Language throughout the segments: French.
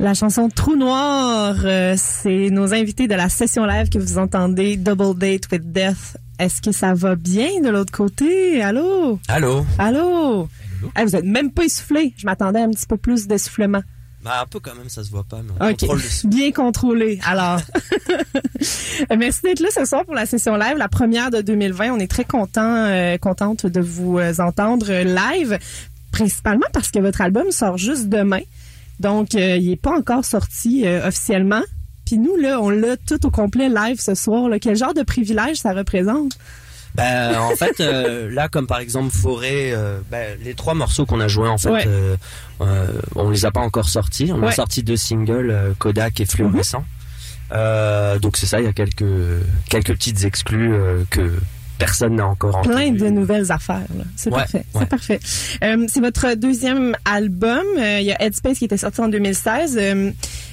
La chanson Trou Noir, euh, c'est nos invités de la session live que vous entendez, Double Date with Death. Est-ce que ça va bien de l'autre côté? Allô? Allô? Allô? Vous êtes même pas essoufflé. Je m'attendais à un petit peu plus d'essoufflement. Bah, un peu quand même, ça se voit pas, mais on contrôle le. Bien contrôlé. Alors, merci d'être là ce soir pour la session live, la première de 2020. On est très content, euh, contente de vous euh, entendre live, principalement parce que votre album sort juste demain. Donc, euh, il est pas encore sorti euh, officiellement. Puis nous, là, on l'a tout au complet live ce soir. Là. Quel genre de privilège ça représente? Ben, en fait, euh, là, comme par exemple Forêt, euh, ben, les trois morceaux qu'on a joués, en fait, Ouais. euh, euh, on les a pas encore sortis. On Ouais. a sorti deux singles, euh, Kodak et Fluorescent. Euh, donc c'est ça, il y a quelques quelques petites exclus euh, que personne n'a encore entendu. Plein de nouvelles affaires. là. C'est Ouais, parfait. ouais. C'est parfait. Euh, c'est votre deuxième album. Euh, Il y a Headspace qui était sorti en 2016. Euh,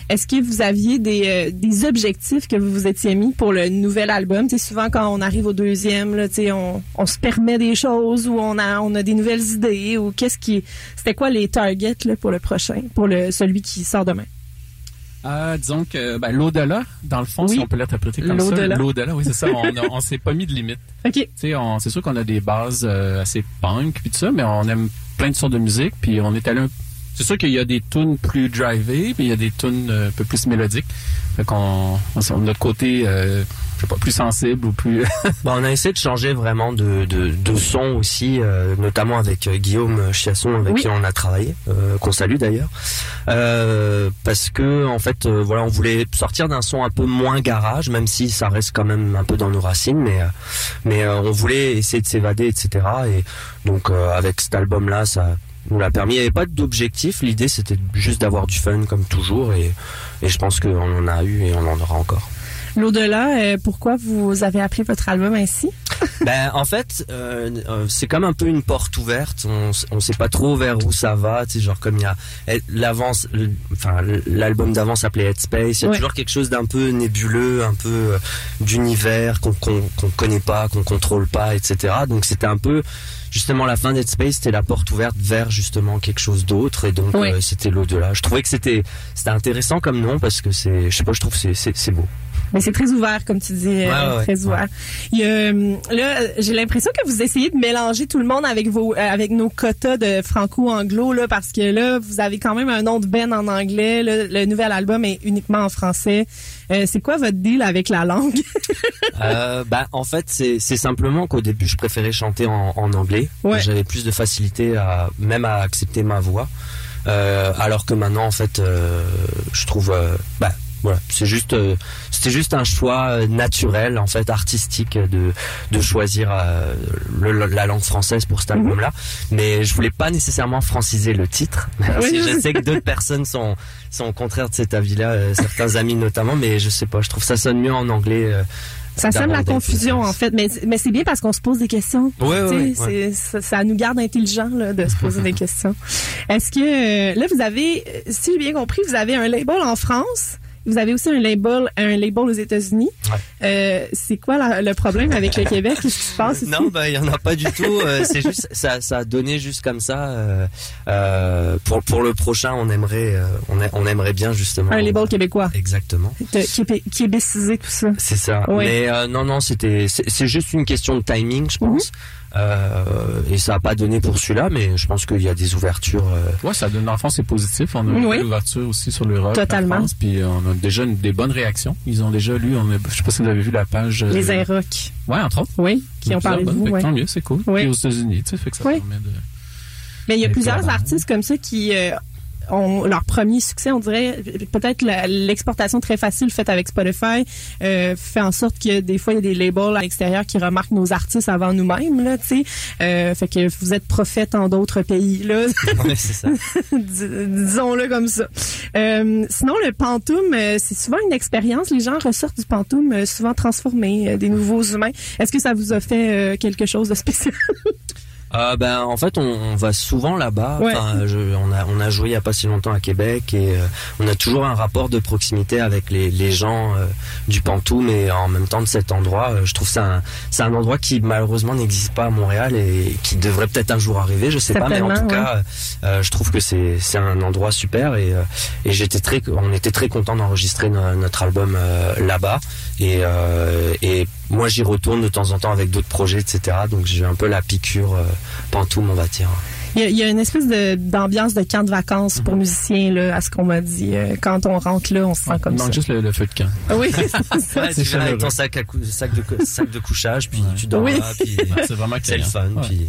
Est-ce que vous aviez des, euh, des objectifs que vous vous étiez mis pour le nouvel album? Tu sais, souvent, quand on arrive au deuxième, là, tu sais, on, on se permet des choses ou on a, on a des nouvelles idées ou qu'est-ce qui... C'était quoi les targets là, pour le prochain, pour le celui qui sort demain? Euh, disons que ben, l'au-delà, dans le fond, Oui. si on peut l'interpréter comme ça. L'au-delà. Oui, c'est ça. On s'est pas mis de limite. OK. Tu sais, on- c'est sûr qu'on a des bases euh, assez punk puis tout ça, mais on aime plein de sortes de musique. Puis on est allé un- C'est sûr qu'il y a des tunes plus drivées, puis il y a des tunes euh, un peu plus mélodiques. Fait qu'on, on, on a notre côté, euh, je sais pas, plus sensible ou plus. Bah, on a essayé de changer vraiment de, de, de son aussi, euh, notamment avec euh, Guillaume Chiasson avec Oui. qui on a travaillé, euh, qu'on salue d'ailleurs, Euh, parce que en fait, euh, voilà, on voulait sortir d'un son un peu moins garage, même si ça reste quand même un peu dans nos racines, mais mais euh, on voulait essayer de s'évader, etc. Et donc euh, avec cet album-là, ça nous l'a permis. Il n'y avait pas d'objectif. L'idée, c'était juste d'avoir du fun comme toujours, et et je pense qu'on en a eu et on en aura encore. L'au-delà, euh, pourquoi vous avez appelé votre album ainsi? Ben en fait, euh, euh, c'est comme un peu une porte ouverte. On, on sait pas trop vers où ça va. Tu sais, genre comme il y a eh, l'avance, enfin l'album d'avant s'appelait Headspace. Il y a Ouais. toujours quelque chose d'un peu nébuleux, un peu euh, d'univers qu'on qu'on qu'on connaît pas, qu'on contrôle pas, etc. Donc c'était un peu justement la fin d'Headspace, c'était la porte ouverte vers justement quelque chose d'autre et donc euh, c'était l'au-delà. Je trouvais que c'était c'était intéressant comme nom parce que c'est, je sais pas, je trouve c'est c'est beau. Mais c'est très ouvert, comme tu dis, euh, Ouais, ouais, très ouvert. Il y a, euh, là, euh, j'ai l'impression que vous essayez de mélanger tout le monde avec vos, euh, avec nos quotas de franco-anglo, là, parce que là, vous avez quand même un nom de Ben en anglais. là, le nouvel album est uniquement en français. Euh, c'est quoi votre deal avec la langue? Euh, bah en fait c'est c'est simplement qu'au début je préférais chanter en, en anglais. Ouais. J'avais plus de facilité à même à accepter ma voix. Euh, alors que maintenant en fait euh, je trouve euh, bah voilà c'est juste euh, c'était juste un choix euh, naturel en fait artistique de de choisir euh, le- la langue française pour cet album là mais je voulais pas nécessairement franciser le titre même Oui, si je sais que d'autres personnes sont sont au contraire de cet avis là certains amis notamment mais je sais pas je trouve ça sonne mieux en anglais euh, Ça sème la confusion, en fait. Mais, mais c'est bien parce qu'on se pose des questions. Ouais, c'est- Ça, ça nous garde intelligents là, de se poser des questions. Est-ce que euh, là vous avez, euh, si j'ai bien compris, vous avez un label en France, vous avez aussi un label, un label aux États-Unis. Ouais. Euh, c'est quoi la- le problème avec le Québec? Qu'est-ce qui se passe ici? Non, bah il y en a pas du tout. euh, c'est juste ça, ça a donné juste comme ça. euh, pour pour le prochain, on aimerait, on, a- on aimerait bien justement. Un label québécois, Exactement. de- québé- québécisé tout ça. C'est ça. Ouais. Mais non, non, c'était, c'est c'est juste une question de timing, je Mhm. pense. Euh, et ça a pas donné pour celui-là, mais je pense qu'il y a des ouvertures. euh, ouais, ça donne, dans le fond, c'est positif. On a une Oui. belle ouverture aussi sur l'Europe. Totalement. La France, puis on a déjà une- des bonnes réactions. Ils ont déjà lu, on a, je sais pas si vous avez vu la page. euh, Les Inrocks, Ouais, entre autres. oui, qui ont parlé de vous. que ouais. Tant mieux, c'est cool. Oui. Puis aux États-Unis, tu sais, fait que ça Oui. permet de. Mais il y a plusieurs artistes comme ça qui euh, ont leur premier succès, on dirait peut-être l'exportation très facile faite avec Spotify euh, fait en sorte que des fois il y a des labels à l'extérieur qui remarquent nos artistes avant nous-mêmes là, tu sais. Euh, fait que vous êtes prophète en d'autres pays là, ouais, c'est ça. Dis- disons-le comme ça. Euh, sinon le pantoum, euh, c'est souvent une expérience. Les gens ressortent du pantoum euh, souvent transformés, euh, des nouveaux humains. Est-ce que ça vous a fait euh, quelque chose de spécial? euh, ben en fait on, on va souvent là-bas. Ouais. Enfin, je- on a on a joué il y a pas si longtemps à Québec et euh, on a toujours un rapport de proximité avec les, les gens euh, du Pantou, mais en même temps de cet endroit, euh, je trouve que c'est un endroit qui malheureusement n'existe pas à Montréal et qui devrait peut-être un jour arriver. Je sais pas, mais en tout cas, euh, je trouve que c'est c'est un endroit super et euh, et j'étais très on était très content d'enregistrer no- notre album euh, là-bas et euh, et moi j'y retourne de temps en temps avec d'autres projets etc. Donc j'ai un peu la piqûre euh, Pantoum on va dire. Il y a, il y a une espèce de d'ambiance de camp de vacances Mhm. pour musiciens là, à ce qu'on m'a dit. Euh, Quand on rentre là, on se sent Il comme manque ça. juste le, le feu de camp. Ah Oui, c'est ça. Ouais, c'est tu viens avec ton sac à cou- sac de cou- sac de couchage puis Ouais. tu dors Oui. là puis C'est vraiment c'est le fun Ouais. puis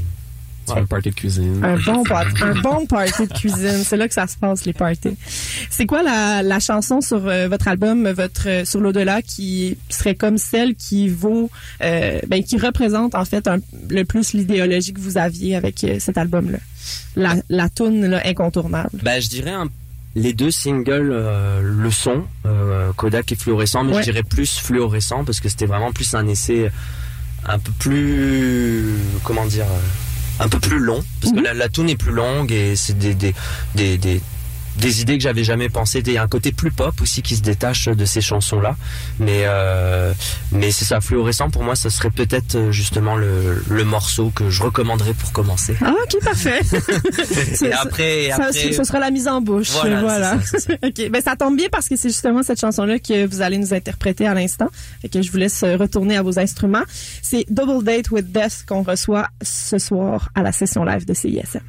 Tu fais un party de cuisine. Un bon, par- un bon party de cuisine. C'est là que ça se passe, les parties. C'est quoi la, la chanson sur euh, votre album, votre euh, sur l'au-delà, qui serait comme celle qui vaut, euh, ben, qui représente en fait un- le plus l'idéologie que vous aviez avec euh, cet album-là? La, la toune là, incontournable. Bah, je dirais un- les deux singles euh, le son euh, Kodak et fluorescent, mais Ouais. je dirais plus fluorescent parce que c'était vraiment plus un essai un peu plus comment dire euh, un peu plus long parce Mhm. que la, la tune est plus longue et c'est des des, des, des des idées que j'avais jamais pensé. Il y a un côté plus pop aussi qui se détache de ces chansons-là. Mais euh, mais c'est ça, fluorescent pour moi, ça serait peut-être euh, justement le, le morceau que je recommanderais pour commencer. Ah, ok, parfait. Et après, et Ça, après, ce sera la mise en bouche. Voilà, Voilà. ça, ben ça tombe bien parce que c'est justement cette chanson-là que vous allez nous interpréter à l'instant. Fait que je vous laisse euh, retourner à vos instruments. C'est Double Date with Death qu'on reçoit ce soir à la session live de CISM.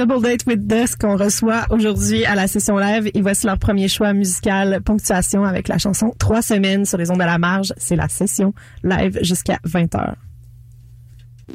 Double Date with Dusk qu'on reçoit aujourd'hui à la session live et voici leur premier choix musical Ponctuation avec la chanson Trois semaines sur les ondes à la marge. C'est la session live jusqu'à 20h. Des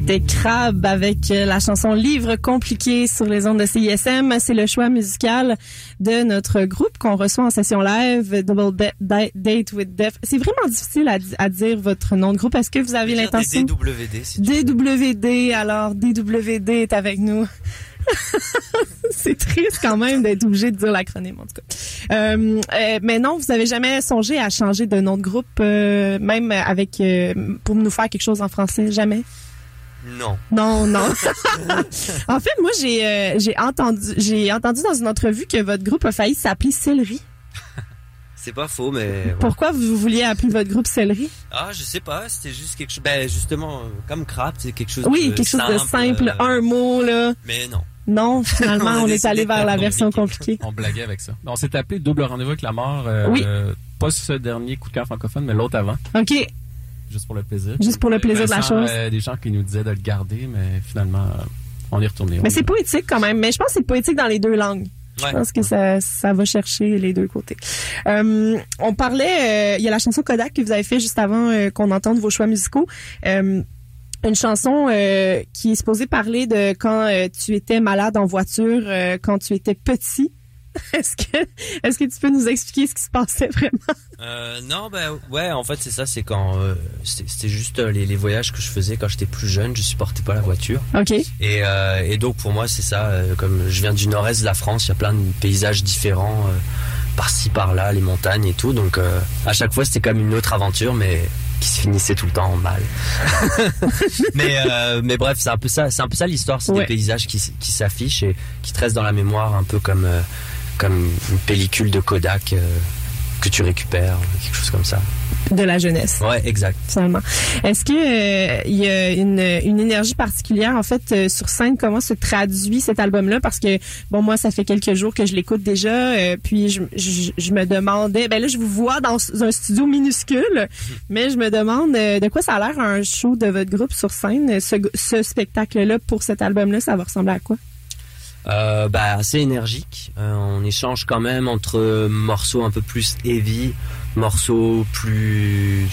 C'était Crab avec euh, la chanson Livre compliqué sur les ondes de CISM. C'est le choix musical de notre groupe qu'on reçoit en session live, Double Da- Da- Date with Def. C'est vraiment difficile à, di- à dire votre nom de groupe. Est-ce que vous avez l'intention? DWD, si. DWD, alors DWD est avec nous. c'est triste quand même d'être obligé de dire l'acronyme en tout cas. Euh, euh, mais non, vous avez jamais songé à changer de nom de groupe, euh, même avec pour nous faire quelque chose en français, jamais? Non. Non, non. en fait, moi j'ai euh, j'ai entendu j'ai entendu dans une entrevue que votre groupe a failli s'appeler Céleri. C'est pas faux, mais. ouais. Pourquoi vous vouliez appeler votre groupe Céleri? Ah, je sais pas, c'était juste quelque chose. Ben, justement, euh, comme crap, c'est quelque chose Oui, de quelque chose de simple, euh, un mot là. Mais non. Non, finalement, On est allé vers la version compliqué. compliquée. On blaguait avec ça. On s'est appelé Double Rendez-vous avec la mort. euh, Oui. euh, pas ce dernier coup de cœur francophone, mais l'autre avant. OK. Juste pour le plaisir. Juste pour le plaisir de la chose. euh, des gens qui nous disaient de le garder, mais finalement, euh, on est retourné. Mais c'est poétique quand même. Mais je pense que c'est poétique dans les deux langues. Ouais. Je pense que ça, ça va chercher les deux côtés. Euh, on parlait, euh, il y a la chanson Kodak que vous avez fait juste avant euh, qu'on entende vos choix musicaux. Euh, une chanson euh, qui est supposée parler de quand euh, tu étais malade en voiture, euh, quand tu étais petit. Est-ce que, est-ce que tu peux nous expliquer ce qui se passait vraiment? Euh, non, ben ouais, en fait c'est ça, c'est quand euh, c'était juste euh, les, les voyages que je faisais quand j'étais plus jeune, je supportais pas la voiture. OK. Et, et donc pour moi c'est ça, comme je viens du nord-est de la France, il y a plein de paysages différents, par-ci par-là, les montagnes et tout, donc à chaque fois c'était comme une autre aventure, mais qui se finissait tout le temps en mal. mais euh, mais bref, c'est un peu ça, c'est un peu ça l'histoire, c'est Ouais. des paysages qui, qui s'affichent et qui te restent dans la mémoire un peu comme euh, comme une pellicule de Kodak euh, que tu récupères, quelque chose comme ça. De la jeunesse. Ouais, exact. finalement. Est-ce que euh, il y a une, une énergie particulière en fait euh, sur scène? Comment se traduit cet album-là? Parce que bon moi ça fait quelques jours que je l'écoute déjà euh, puis je, je, je me demandais ben là je vous vois dans un studio minuscule mais je me demande de quoi ça a l'air un show de votre groupe sur scène? Ce, ce spectacle-là pour cet album-là ça va ressembler à quoi? Euh, bah, assez énergique. Euh, on échange quand même entre morceaux un peu plus heavy, morceaux plus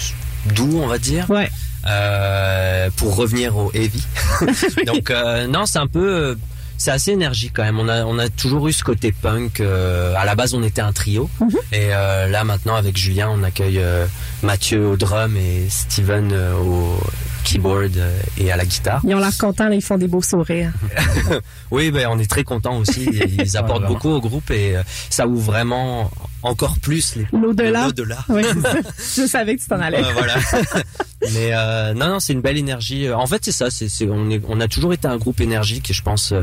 doux, on va dire, Ouais. euh, pour revenir au heavy. Donc euh, non, c'est un peu, euh, c'est assez énergique quand même. On a, on a toujours eu ce côté punk. euh, à la base, on était un trio, et euh, là maintenant avec Julien, on accueille Mathieu au drum et Steven au keyboard euh, et à la guitare. ils ont l'air contents là, ils font des beaux sourires Oui, ben, on est très contents aussi. Ils apportent beaucoup au groupe et euh, ça ouvre vraiment encore plus les l'au-delà l'au-delà. je savais que tu t'en allais voilà. Mais euh, non, non, c'est une belle énergie. En fait, c'est ça. C'est, c'est- on, est, on a toujours été un groupe énergique et je pense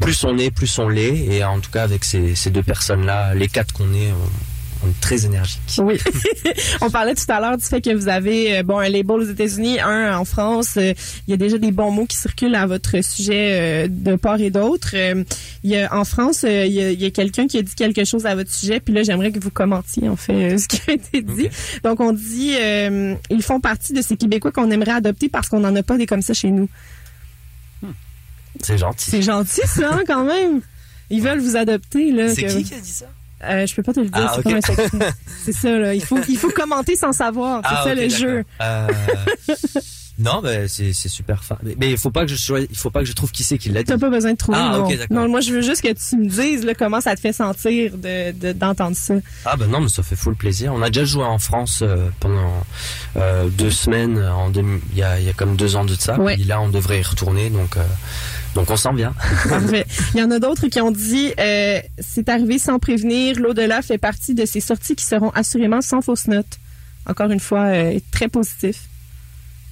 plus on est, plus on l'est. Et en tout cas, avec ces, ces deux personnes-là, les quatre qu'on est, on, on est très énergique. Oui. On parlait tout à l'heure du fait que vous avez euh, bon un label aux États-Unis, un en France. Euh, Il y a déjà des bons mots qui circulent à votre sujet euh, de part et d'autre. Il y a, en France, il y a, quelqu'un qui a dit quelque chose à votre sujet, puis là j'aimerais que vous commentiez en fait ce qui a été dit. Donc on dit euh, ils font partie de ces Québécois qu'on aimerait adopter parce qu'on n'en a pas des comme ça chez nous. C'est gentil. C'est gentil ça hein, quand même. Ils veulent vous adopter là. C'est que- qui qui a dit ça? Euh, je peux pas te le dire, Ah, c'est ok. comme un secret. c'est ça, là. Il faut, il faut commenter sans savoir. C'est Ah, ça le jeu. Euh, non, mais c'est c'est super fin. Mais, il faut pas que je sois- il faut pas que je trouve qui c'est qui l'a dit. T'as pas besoin de trouver. Ah, non. ok, d'accord. non, moi, je veux juste que tu me dises là, comment ça te fait sentir de de- d'entendre ça. Ah ben non, mais ça fait full plaisir. On a déjà joué en France euh, pendant euh, deux semaines. En deux- il y a, il y a comme deux ans de ça. Ouais. Puis là, on devrait y retourner, donc euh, donc on sent bien. Parfait. Il y en a d'autres qui ont dit euh, c'est arrivé sans prévenir. L'au-delà fait partie de ces sorties qui seront assurément sans fausse note. Encore une fois, euh, très positif.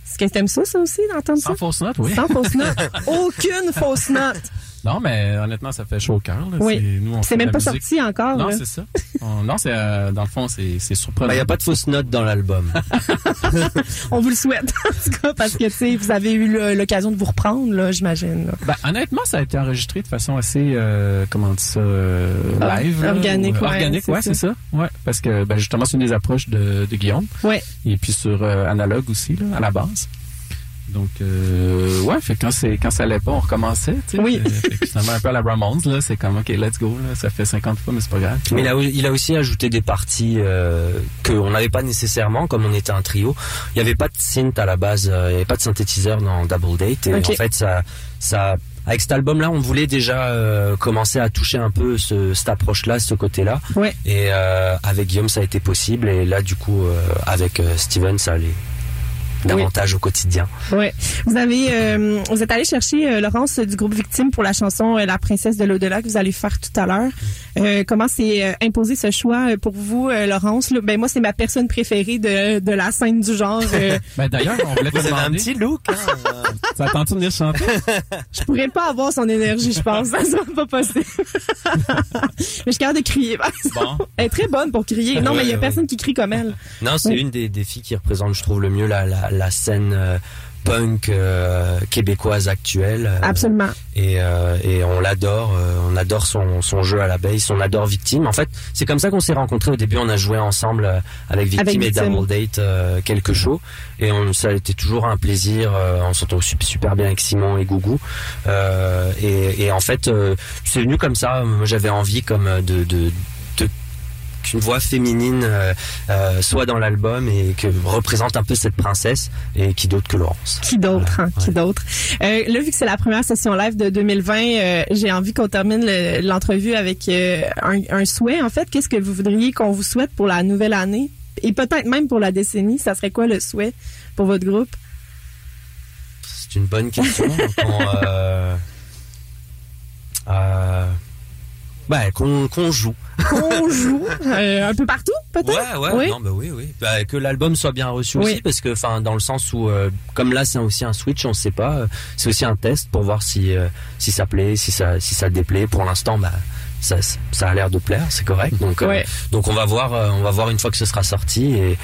Est-ce que t'aimes ça, ça aussi, d'entendre ça? Sans fausse note, oui. Sans fausse note. Aucune fausse note. Non, mais honnêtement, ça fait chaud au cœur. Oui. C'est- même pas musique. sorti encore. Non, c'est ça. On- non, c'est euh, dans le fond, c'est c'est surprenant. Il y a pas de fausses notes dans l'album. On vous le souhaite, en tout cas, parce que, tu sais, vous avez eu l'occasion de vous reprendre, là, j'imagine. Ben, honnêtement, ça a été enregistré de façon assez, euh, comment on dit ça, euh, Ah, live. organique, ou- ouais, Organique, c'est ouais, ça. c'est ça. Ouais, parce que ben, justement, c'est une des approches de, de Guillaume. Ouais. Et puis sur euh, analogue aussi, là, à la base. Donc, euh, ouais, fait quand, c'est, quand ça allait pas, on recommençait. tu sais. Oui. Euh, fait que finalement, un peu à la Ramones, là, c'est comme, OK, let's go. Là, ça fait 50 fois, mais c'est pas grave. Mais il a, il a aussi ajouté des parties euh, qu'on n'avait pas nécessairement, comme on était un trio. Il n'y avait pas de synth à la base, euh, il n'y avait pas de synthétiseur dans Double Date. Et en fait, ça, ça, avec cet album-là, on voulait déjà euh, commencer à toucher un peu ce, cette approche-là, ce côté-là. Ouais. Et euh, avec Guillaume, ça a été possible. Et là, du coup, euh, avec Steven, ça allait davantage au quotidien. Ouais. Vous avez, euh, vous êtes allé chercher euh, Laurence du groupe Victime pour la chanson euh, La princesse de l'au-delà que vous allez faire tout à l'heure. Euh, comment s'est euh, imposé ce choix pour vous, euh, Laurence? Là? Ben moi, c'est ma personne préférée de, de la scène du genre. euh, Ben, d'ailleurs, on voulait te Vous avez un demander, petit look. Hein, ça attend-tu de venir chanter? je pourrais pas avoir son énergie, je pense. Ça sera pas possible. mais je suis capable de crier. Bon. Elle est très bonne pour crier. Non, mais il y a Ouais, personne qui crie comme elle. Non, c'est Oui. une des, des filles qui représente, je trouve, le mieux la, la, la scène euh, punk euh, québécoise actuelle. euh, Absolument. et, euh, et on l'adore, euh, on adore son, son jeu à la base, on adore Victime. En fait, c'est comme ça qu'on s'est rencontrés. Au début, on a joué ensemble avec Victime Avec et. Double Date euh, quelques shows, et on, ça a été toujours un plaisir. euh, on s'entend su- super bien avec Simon et Gougou. Euh, et, et en fait, euh, c'est venu comme ça. Moi, j'avais envie comme de qu'une voix féminine euh, euh, soit dans l'album et que représente un peu cette princesse et qui d'autre que Laurence. Qui d'autre, hein? Qui d'autre? Euh, là, vu que c'est la première session live de 2020, euh, j'ai envie qu'on termine le- l'entrevue avec un, un souhait. En fait, qu'est-ce que vous voudriez qu'on vous souhaite pour la nouvelle année? Et peut-être même pour la décennie, ça serait quoi le souhait pour votre groupe? C'est une bonne question. Donc, on, bah, qu'on joue. Qu'on joue euh, un peu partout, peut-être? Ouais, ouais, Oui. non, bah oui, oui. Bah, que l'album soit bien reçu Oui. aussi, parce que, enfin, dans le sens où, euh, comme là, c'est aussi un switch, on sait pas. euh, C'est aussi un test pour voir si euh, si ça plaît, si ça si ça déplaît. Pour l'instant, bah. Ça, ça a l'air de plaire, c'est correct. Donc, euh, Ouais. donc on va voir, euh, on va voir une fois que ce sera sorti et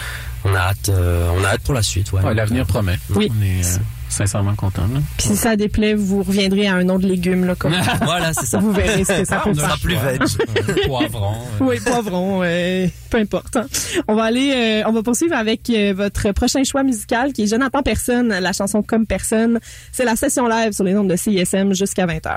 on a hâte, euh, on a hâte pour la suite. Ouais, Ouais, Donc, L'avenir promet. Oui. On est euh, sincèrement contents. là. Puis si ça déplaît, vous reviendrez à un nom de légumes, là, comme voilà, c'est ça. vous verrez ce que ça Ah, peut on faire. plus veg. Poivron. euh, Oui, poivron, euh, peu importe. hein. On va aller, euh, on va poursuivre avec euh, votre prochain choix musical qui est Jonathan Personne, la chanson Comme Personne. C'est la session live sur les ondes de CISM jusqu'à 20h.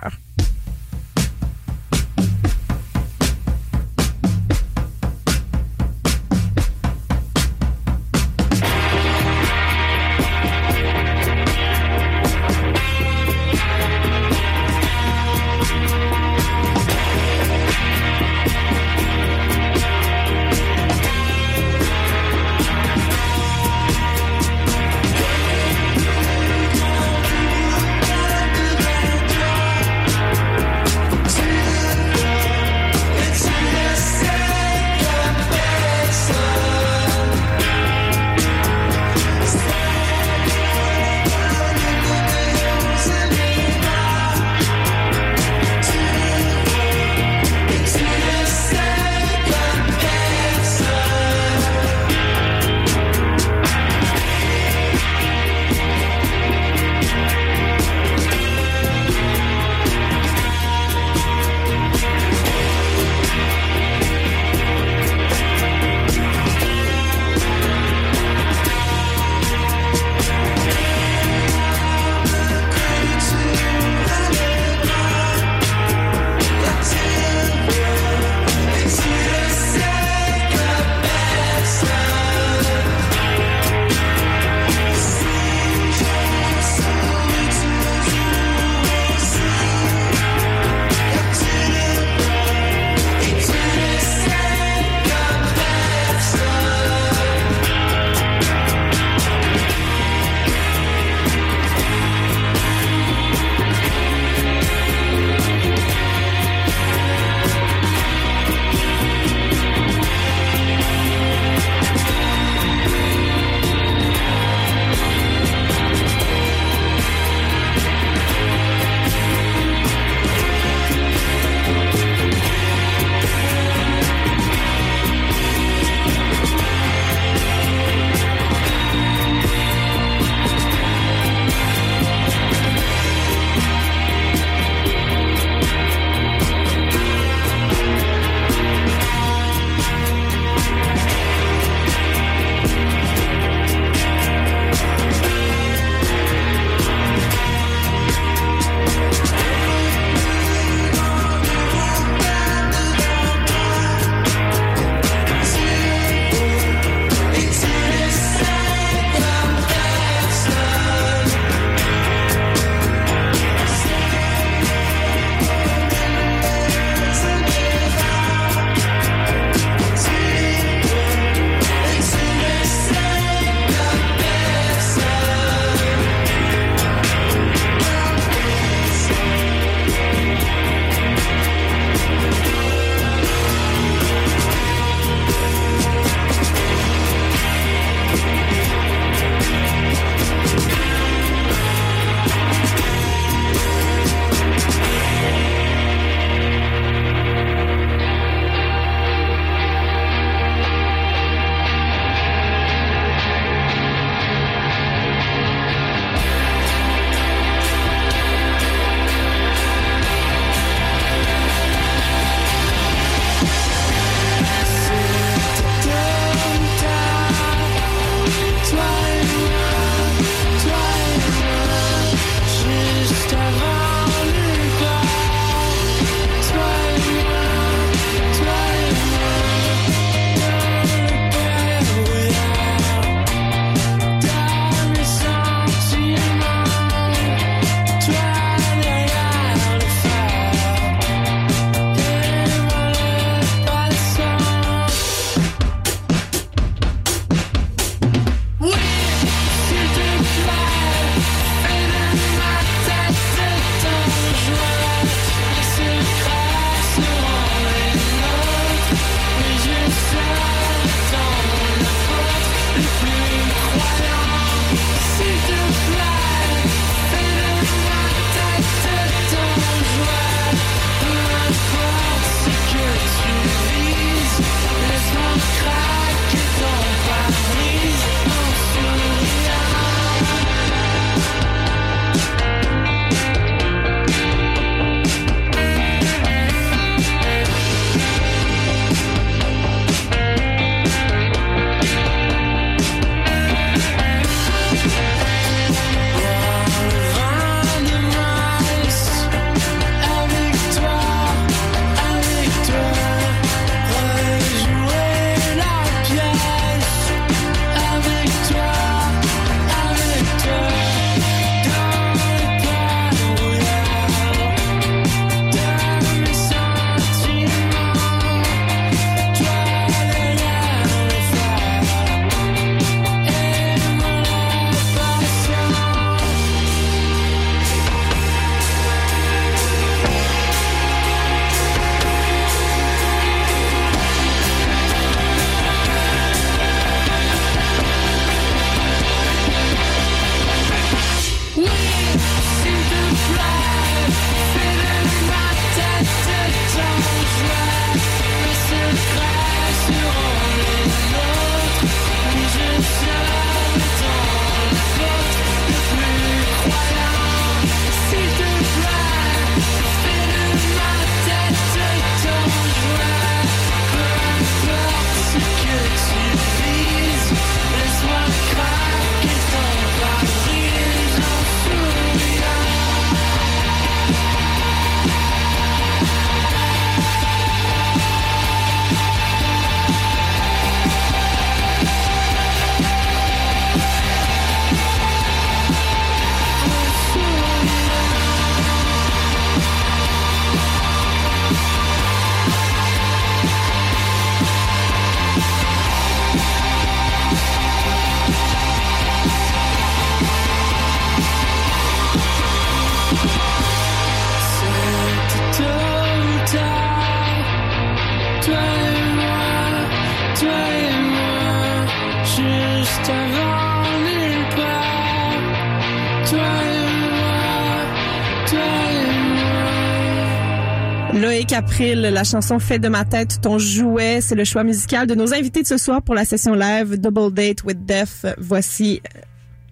La chanson Fait de ma tête ton jouet, c'est le choix musical de nos invités de ce soir pour la session live Double Date with Death. Voici euh,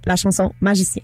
la chanson Magicien.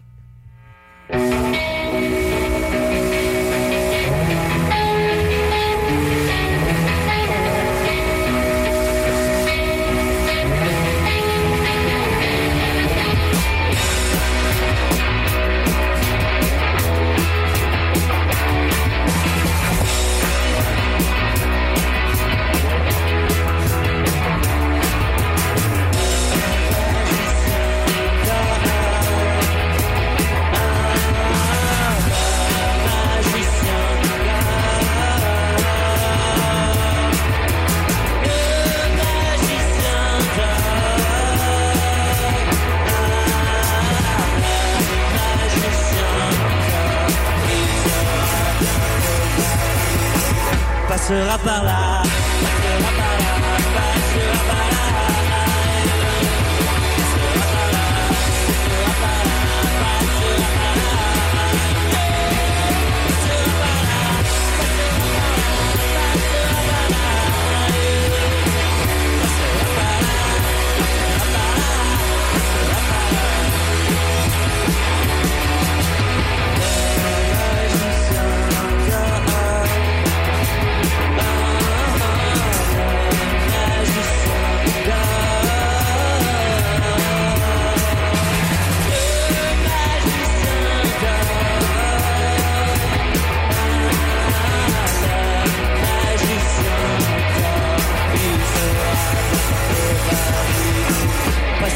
passera par là, passera par là, passera par là.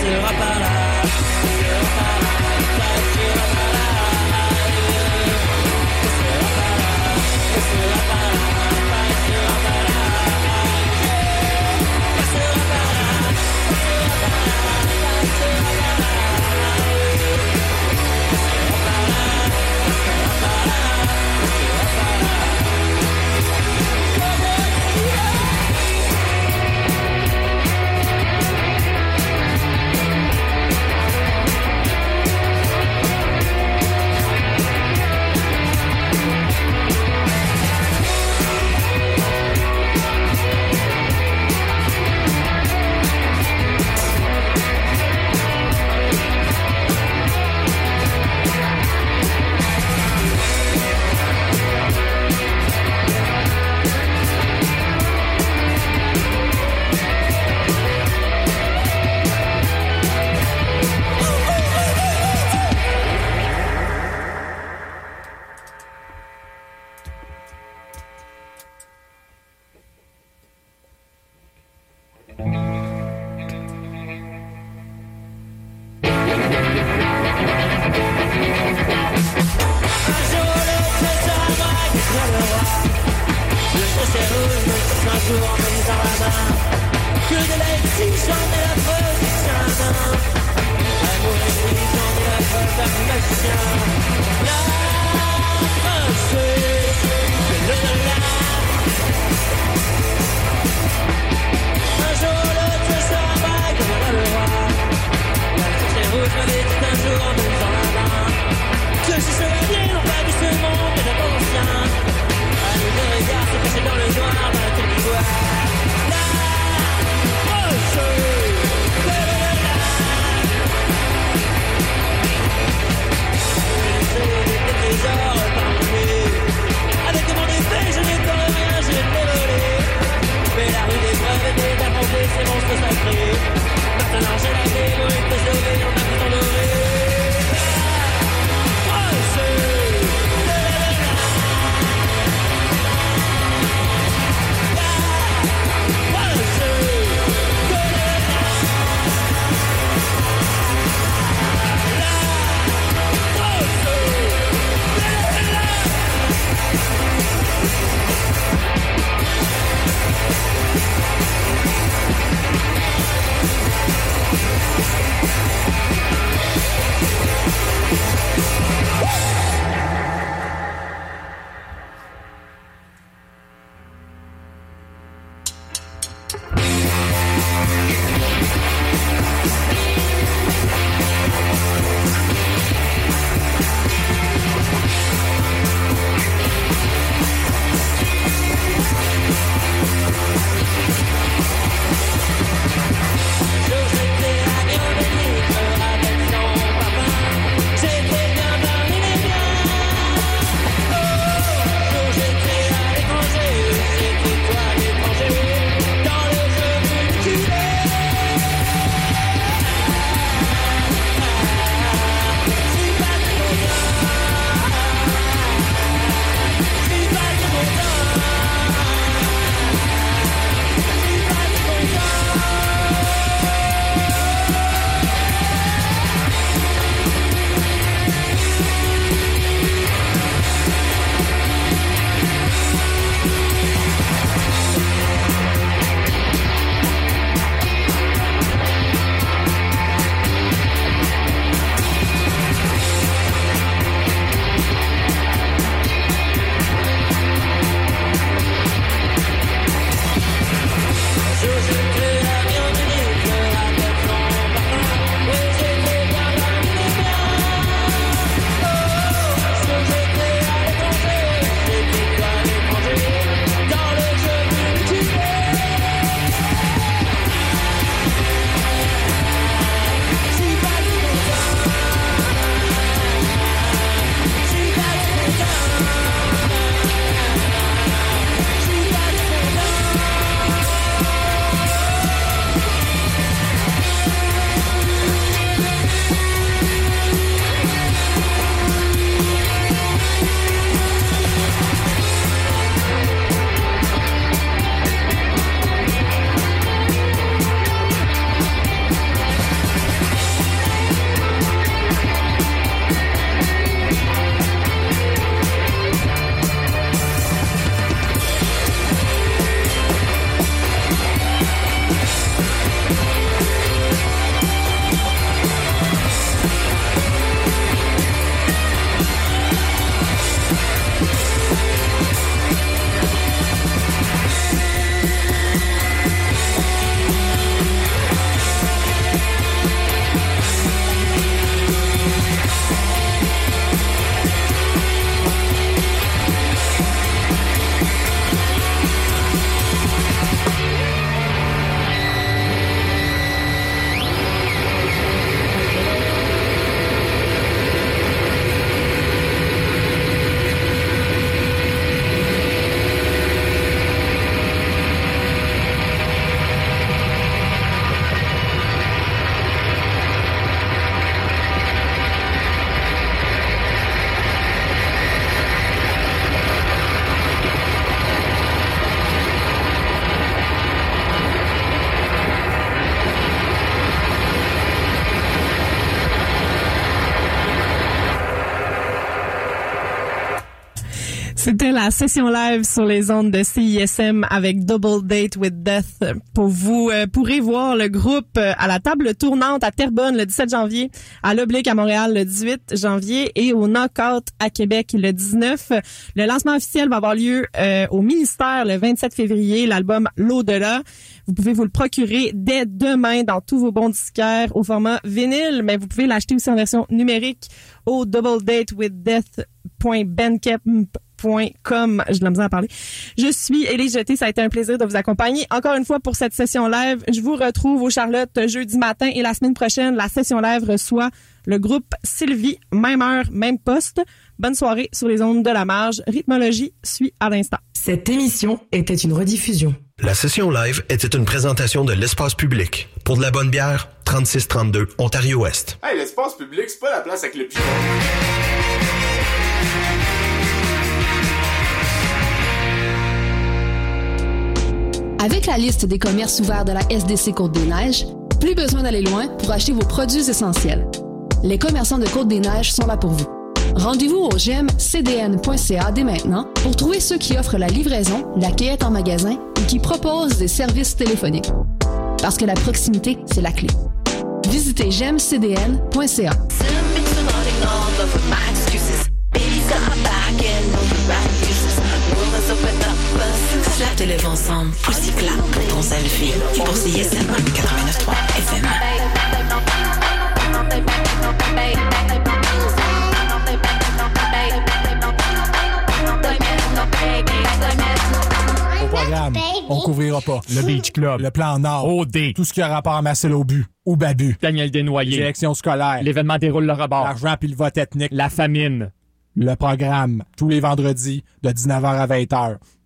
passera par là. C'était la session live sur les ondes de CISM avec Double Date with Death. Pour vous euh, pourrez voir le groupe euh, à la table tournante à Terrebonne le 17 janvier, à l'Oblique à Montréal le 18 janvier et au Knockout à Québec le 19. Le lancement officiel va avoir lieu euh, au ministère le 27 février, l'album L'au-delà. Vous pouvez vous le procurer dès demain dans tous vos bons disquaires au format vinyle, mais vous pouvez l'acheter aussi en version numérique au J'ai de la misère à parler. Je suis Élie Jeté. Ça a été un plaisir de vous accompagner encore une fois pour cette session live. Je vous retrouve au Charlotte jeudi matin et la semaine prochaine, la session live reçoit le groupe Sylvie, même heure, même poste. Bonne soirée sur les ondes de la marge. Rythmologie suit à l'instant. Cette émission était une rediffusion. La session live était une présentation de l'espace public. Pour de la bonne bière, 3632 Ontario-Ouest. Hey, l'espace public, c'est pas la place avec le pigeon. Avec la liste des commerces ouverts de la SDC Côte-des-Neiges, plus besoin d'aller loin pour acheter vos produits essentiels. Les commerçants de Côte-des-Neiges sont là pour vous. Rendez-vous au gemcdn.ca dès maintenant pour trouver ceux qui offrent la livraison, la cueillette en magasin et qui proposent des services téléphoniques. Parce que la proximité, c'est la clé. Visitez gemcdn.ca. te lève ensemble, poussy clap, ton selfie. Pour CISM 89.3 FM. Au programme, on couvrira pas. Le Beach Club, le plan Nord, OD, tout ce qui a rapport à Marcel Aubu ou Babu, Daniel Desnoyers, les élections scolaires, l'événement déroule le rebord, l'argent puis le vote ethnique, la famine. le programme, tous les vendredis de 19h à 20h,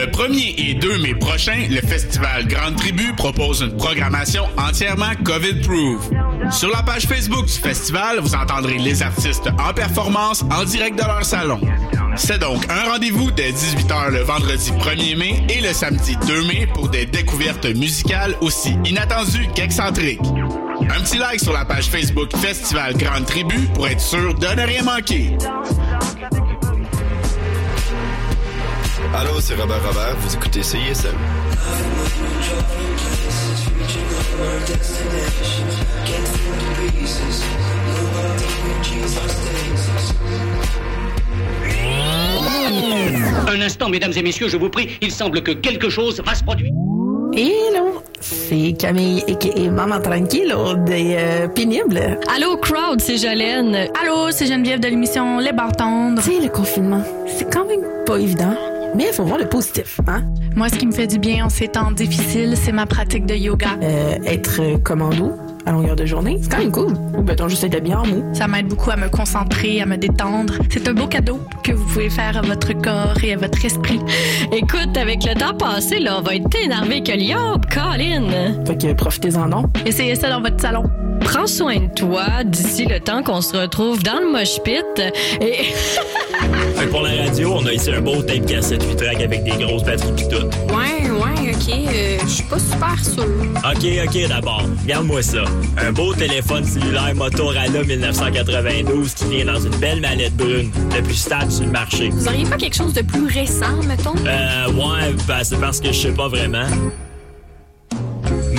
Le 1er et 2 mai prochain, le festival Grande Tribu propose une programmation entièrement COVID-proof. Sur la page Facebook du festival, vous entendrez les artistes en performance en direct de leur salon. C'est donc un rendez-vous dès 18h le vendredi 1er mai et le samedi 2 mai pour des découvertes musicales aussi inattendues qu'excentriques. Un petit like sur la page Facebook Festival Grande Tribu pour être sûr de ne rien manquer. Allô, c'est Robert Robert, vous écoutez CISM. Un instant, mesdames et messieurs, je vous prie, il semble que quelque chose va se produire. Hello, c'est Camille et Maman Tranquille des euh, Pénibles. Allô, crowd, c'est Jolène. Allô, c'est Geneviève de l'émission Les Bartendres. Tu sais, le confinement, c'est quand même pas évident. Mais il faut voir le positif, hein? Moi, ce qui me fait du bien en ces temps difficiles, c'est ma pratique de yoga. Euh, être commando à longueur de journée, c'est quand même cool. Ou peut-on juste être bien en mou? Ça m'aide beaucoup à me concentrer, à me détendre. C'est un beau cadeau que vous pouvez faire à votre corps et à votre esprit. Écoute, avec le temps passé, là, on va être énervé que l'yob, Colin. Fait que profitez-en donc. Essayez ça dans votre salon. Prends soin de toi d'ici le temps qu'on se retrouve dans le mosh pit. Et... Pour la radio, on a ici un beau tape cassette 8 track avec des grosses batteries pis tout. Ouais, ouais, ok. Euh, Je suis pas super sûr. Ok, ok, d'abord. Regarde-moi ça. Un beau téléphone cellulaire Motorola 1992 qui vient dans une belle mallette brune, le plus stable sur le marché. Vous auriez pas quelque chose de plus récent, mettons? Euh, ouais, ben, c'est parce que je sais pas vraiment.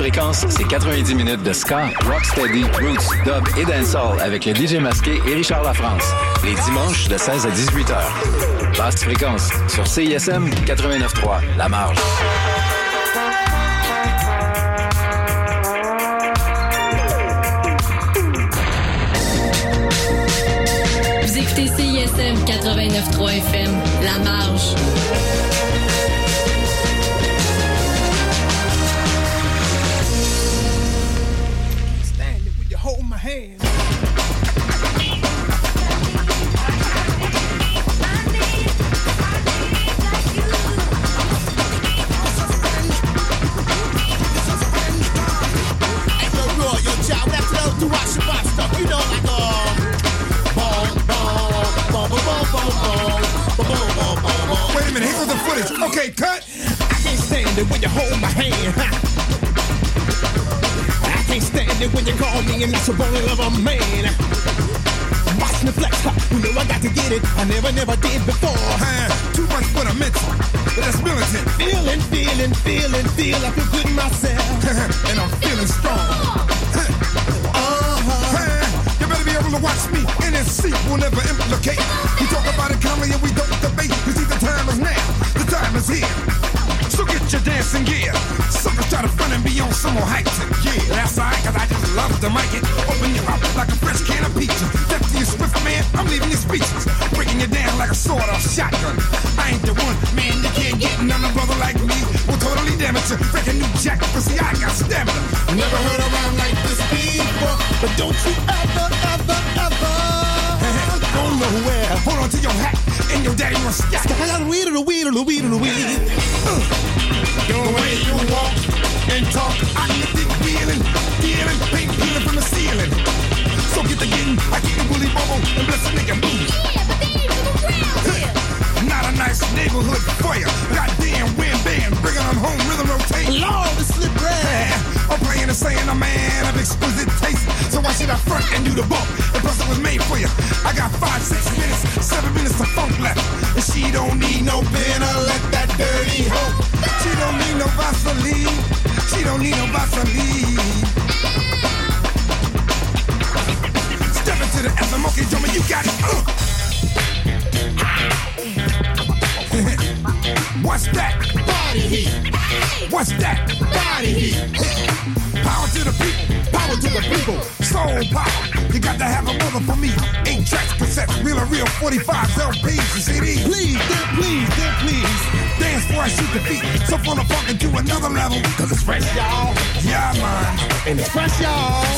Fréquence, c'est 90 minutes de ska, rocksteady, roots, dub et dancehall avec le DJ masqué et Richard Lafrance. Les dimanches de 16 à 18 heures. Basse fréquence sur CISM 89.3, La Marge. Vous écoutez CISM 89.3 FM, La Marge. Footage. Okay, cut. I can't stand it when you hold my hand. ha. I can't stand it when you call me and that's a man. Watch me flex, huh? you know I got to get it. I never, never did before. Huh? Too much for the mental, but that's militant. Feeling, feeling, feeling, feel I feel good myself, and I'm feeling strong. Uh-huh. You better be able to watch me. NSC will never implicate. We talk about it calmly and we don't here. So get your dancing gear. Suckers try to front and be on some more hype. Yeah, that's alright, cause I just love to mic it. Open your up like a fresh can of peaches. Death to you swift, man, I'm leaving you speechless. Breaking you down like a sword off shotgun. I ain't the one, man, you can't get none of brother like me. Will totally damage you. Break a new jack, cause see, I got stamina. Never heard a rhyme like this before. But don't you ever, ever hat and your daddy must stack. I got a weed and a weed and a weed and a weed. The way you walk and talk, I get the feeling, feeling, paint peeling from the ceiling. So get the getting, I get the bully bubble and bless a nigga move. Not a nice neighborhood for ya. Goddamn win band, bringing them home, rhythm rotate. Lord, the slip red. I'm playing and saying a man of exquisite taste. So why should I front and do the bump? The plus it was made for you. I got five, six minutes, seven minutes of funk left. And she don't need no pen to let that dirty hoe. She don't need no Vaseline. She don't need no Vaseline. Step into the FM, okay, drummer, you got it. Uh. What's that? Body heat. What's that? Body heat. Power to the people, power to the people. Soul power. You got to have a mother for me. Eight tracks, cassettes, real and real 45s, LPs, and CDs. Please, then please, then please. Dance before I shoot the beat. So full of funk into another level. Cause it's fresh, y'all. Yeah, man. And it's fresh, y'all.